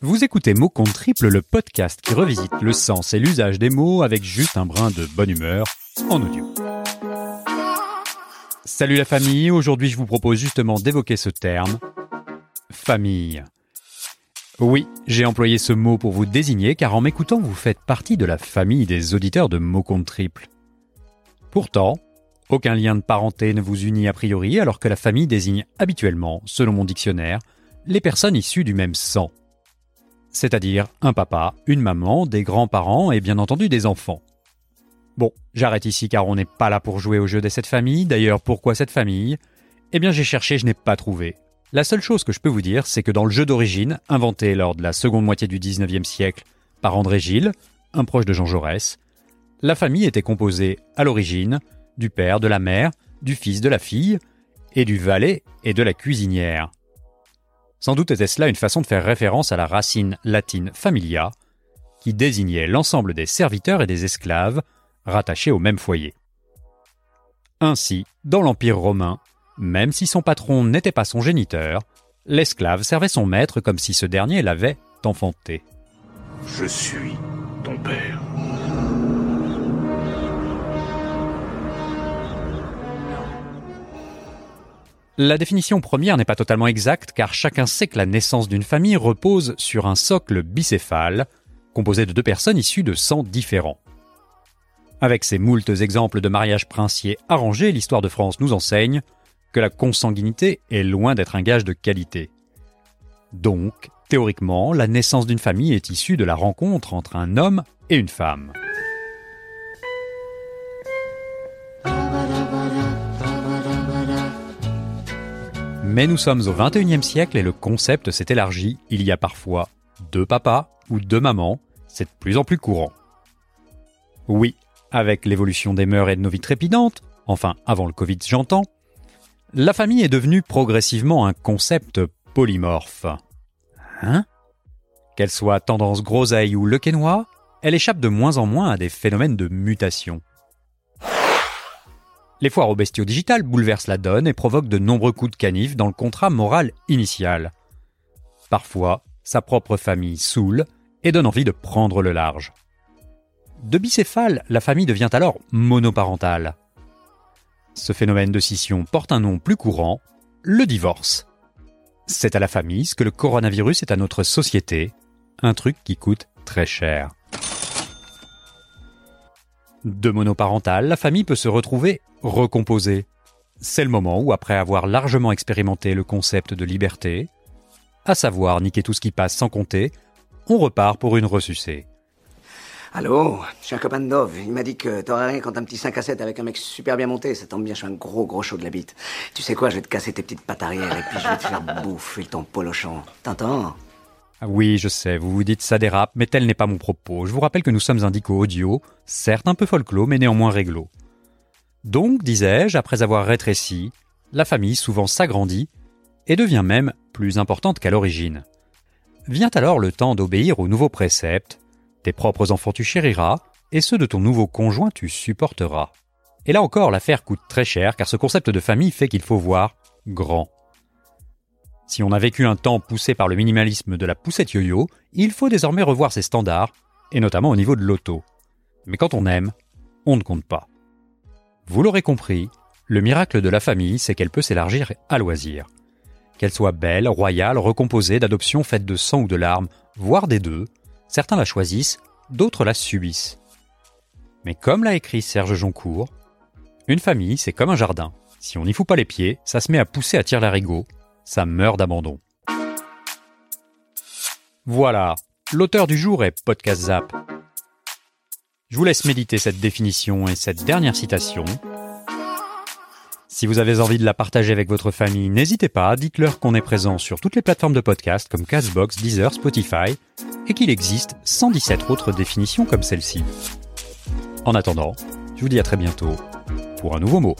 Vous écoutez Mots contre triple, le podcast qui revisite le sens et l'usage des mots avec juste un brin de bonne humeur en audio. Salut la famille, aujourd'hui je vous propose justement d'évoquer ce terme, famille. Oui, j'ai employé ce mot pour vous désigner car en m'écoutant vous faites partie de la famille des auditeurs de mots contre triple. Pourtant, aucun lien de parenté ne vous unit a priori alors que la famille désigne habituellement, selon mon dictionnaire, les personnes issues du même sang c'est-à-dire un papa, une maman, des grands-parents et bien entendu des enfants. Bon, j'arrête ici car on n'est pas là pour jouer au jeu de cette famille. D'ailleurs, pourquoi cette famille? Eh bien, j'ai cherché, je n'ai pas trouvé. La seule chose que je peux vous dire, c'est que dans le jeu d'origine, inventé lors de la seconde moitié du 19e siècle par André Gilles, un proche de Jean Jaurès, la famille était composée, à l'origine, du père, de la mère, du fils, de la fille, et du valet et de la cuisinière. Sans doute était-ce là une façon de faire référence à la racine latine familia, qui désignait l'ensemble des serviteurs et des esclaves rattachés au même foyer. Ainsi, dans l'Empire romain, même si son patron n'était pas son géniteur, l'esclave servait son maître comme si ce dernier l'avait enfanté. Je suis ton père. La définition première n'est pas totalement exacte car chacun sait que la naissance d'une famille repose sur un socle bicéphale, composé de deux personnes issues de sangs différents. Avec ces moultes exemples de mariages princiers arrangés, l'histoire de France nous enseigne que la consanguinité est loin d'être un gage de qualité. Donc, théoriquement, la naissance d'une famille est issue de la rencontre entre un homme et une femme. Mais nous sommes au XXIe siècle et le concept s'est élargi. Il y a parfois deux papas ou deux mamans. C'est de plus en plus courant. Oui, avec l'évolution des mœurs et de nos vies trépidantes, enfin avant le Covid j'entends, la famille est devenue progressivement un concept polymorphe. Hein? Qu'elle soit tendance groseille ou lequenois, elle échappe de moins en moins à des phénomènes de mutation. Les foires aux bestiaux digitales bouleversent la donne et provoquent de nombreux coups de canif dans le contrat moral initial. Parfois, sa propre famille saoule et donne envie de prendre le large. De bicéphale, la famille devient alors monoparentale. Ce phénomène de scission porte un nom plus courant, le divorce. C'est à la famille ce que le coronavirus est à notre société, un truc qui coûte très cher. De monoparentale, la famille peut se retrouver recomposée. C'est le moment où, après avoir largement expérimenté le concept de liberté, à savoir niquer tout ce qui passe sans compter, on repart pour une ressucée. Allô, je suis un copain de Dove. Il m'a dit que t'aurais rien quand un petit 5 à 7 avec un mec super bien monté. Ça tombe bien, je suis un gros gros chaud de la bite. Tu sais quoi, je vais te casser tes petites pattes arrière et puis je vais te faire bouffer ton polochon. T'entends? Oui, je sais, vous vous dites ça dérape, mais tel n'est pas mon propos. Je vous rappelle que nous sommes un dico audio, certes un peu folklore, mais néanmoins réglo. Donc, disais-je, après avoir rétréci, la famille souvent s'agrandit et devient même plus importante qu'à l'origine. Vient alors le temps d'obéir aux nouveaux préceptes, tes propres enfants tu chériras, et ceux de ton nouveau conjoint tu supporteras. Et là encore, l'affaire coûte très cher car ce concept de famille fait qu'il faut voir grand. Si on a vécu un temps poussé par le minimalisme de la poussette yo-yo, il faut désormais revoir ses standards, et notamment au niveau de l'auto. Mais quand on aime, on ne compte pas. Vous l'aurez compris, le miracle de la famille, c'est qu'elle peut s'élargir à loisir. Qu'elle soit belle, royale, recomposée, d'adoption faite de sang ou de larmes, voire des deux, certains la choisissent, d'autres la subissent. Mais comme l'a écrit Serge Joncourt, une famille, c'est comme un jardin. Si on n'y fout pas les pieds, ça se met à pousser à tire larigot, ça meurt d'abandon. Voilà, l'auteur du jour est Podcast Zap. Je vous laisse méditer cette définition et cette dernière citation. Si vous avez envie de la partager avec votre famille, n'hésitez pas, dites-leur qu'on est présent sur toutes les plateformes de podcast comme Castbox, Deezer, Spotify, et qu'il existe 117 autres définitions comme celle-ci. En attendant, je vous dis à très bientôt pour un nouveau mot.